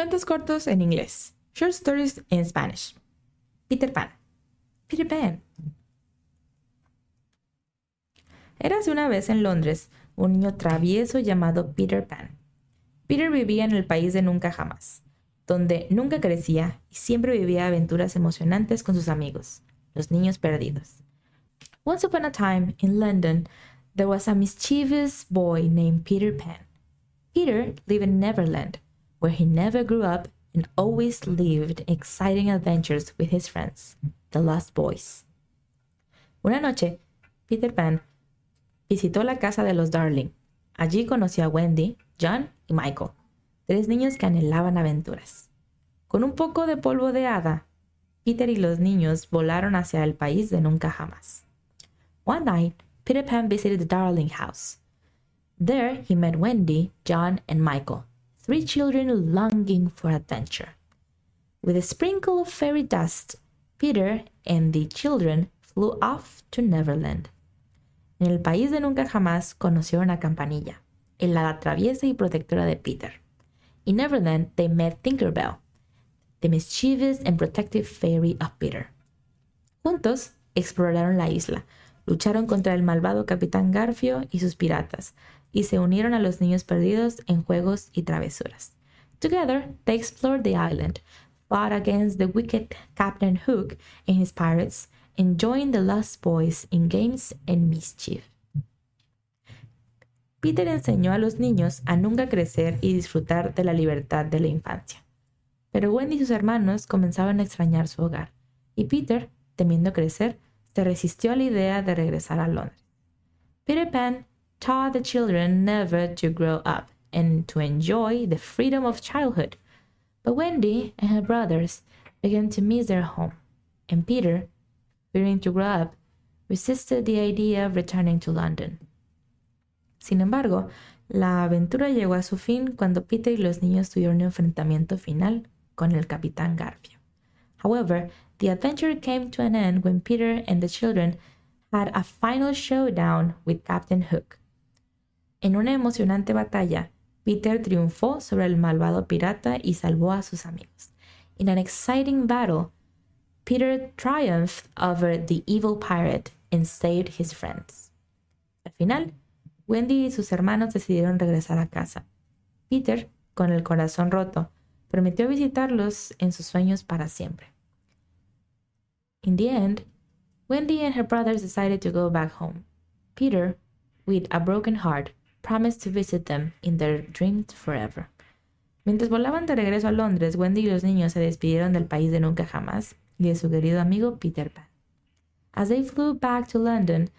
Cuentos cortos en inglés. Short stories in Spanish. Peter Pan. Peter Pan. Érase una vez en Londres un niño travieso llamado Peter Pan. Peter vivía en el país de nunca jamás, donde nunca crecía y siempre vivía aventuras emocionantes con sus amigos, los niños perdidos. Once upon a time in London, there was a mischievous boy named Peter Pan. Peter lived in Neverland, where he never grew up and always lived exciting adventures with his friends, the Lost Boys. Una noche, Peter Pan visitó la casa de los Darling. Allí conoció a Wendy, John y Michael, tres niños que anhelaban aventuras. Con un poco de polvo de hada, Peter y los niños volaron hacia el país de nunca jamás. One night, Peter Pan visited the Darling house. There he met Wendy, John, and Michael, three children longing for adventure. With a sprinkle of fairy dust, Peter and the children flew off to Neverland. En el país de nunca jamás conocieron a Campanilla, el hada traviesa y protectora de Peter. In Neverland, they met Tinkerbell, the mischievous and protective fairy of Peter. Juntos exploraron la isla, lucharon contra el malvado capitán Garfio y sus piratas, y se unieron a los niños perdidos en juegos y travesuras. Together, they explored the island, fought against the wicked Captain Hook and his pirates, enjoying the Lost Boys in games and mischief. Peter enseñó a los niños a nunca crecer y disfrutar de la libertad de la infancia. Pero Wendy y sus hermanos comenzaban a extrañar su hogar, y Peter, temiendo crecer, resistió a la idea de regresar a Londres. Peter Pan taught the children never to grow up and to enjoy the freedom of childhood. But Wendy and her brothers began to miss their home, and Peter, fearing to grow up, resisted the idea of returning to London. Sin embargo, la aventura llegó a su fin cuando Peter y los niños tuvieron un enfrentamiento final con el Capitán Garfio. However, the adventure came to an end when Peter and the children had a final showdown with Captain Hook. En una emocionante batalla, Peter triunfó sobre el malvado pirata y salvó a sus amigos. In an exciting battle, Peter triumphed over the evil pirate and saved his friends. Al final, Wendy y sus hermanos decidieron regresar a casa. Peter, con el corazón roto, prometió visitarlos en sus sueños para siempre. In the end, Wendy and her brothers decided to go back home. Peter, with a broken heart, promised to visit them in their dreams forever. Mientras volaban de regreso a Londres, Wendy y los niños se despidieron del país de nunca jamás y de su querido amigo Peter Pan. As they flew back to London,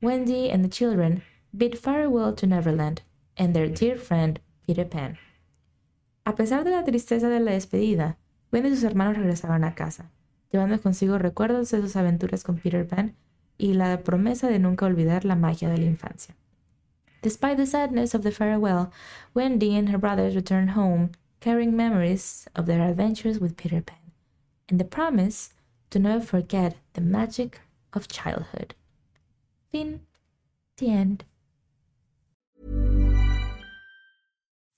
Wendy and the children bid farewell to Neverland and their dear friend Peter Pan. A pesar de la tristeza de la despedida, Wendy y sus hermanos regresaron a casa, llevando consigo recuerdos de sus aventuras con Peter Pan y la promesa de nunca olvidar la magia de la infancia. Despite the sadness of the farewell, Wendy and her brothers returned home carrying memories of their adventures with Peter Pan and the promise to never forget the magic of childhood. Fin. The end.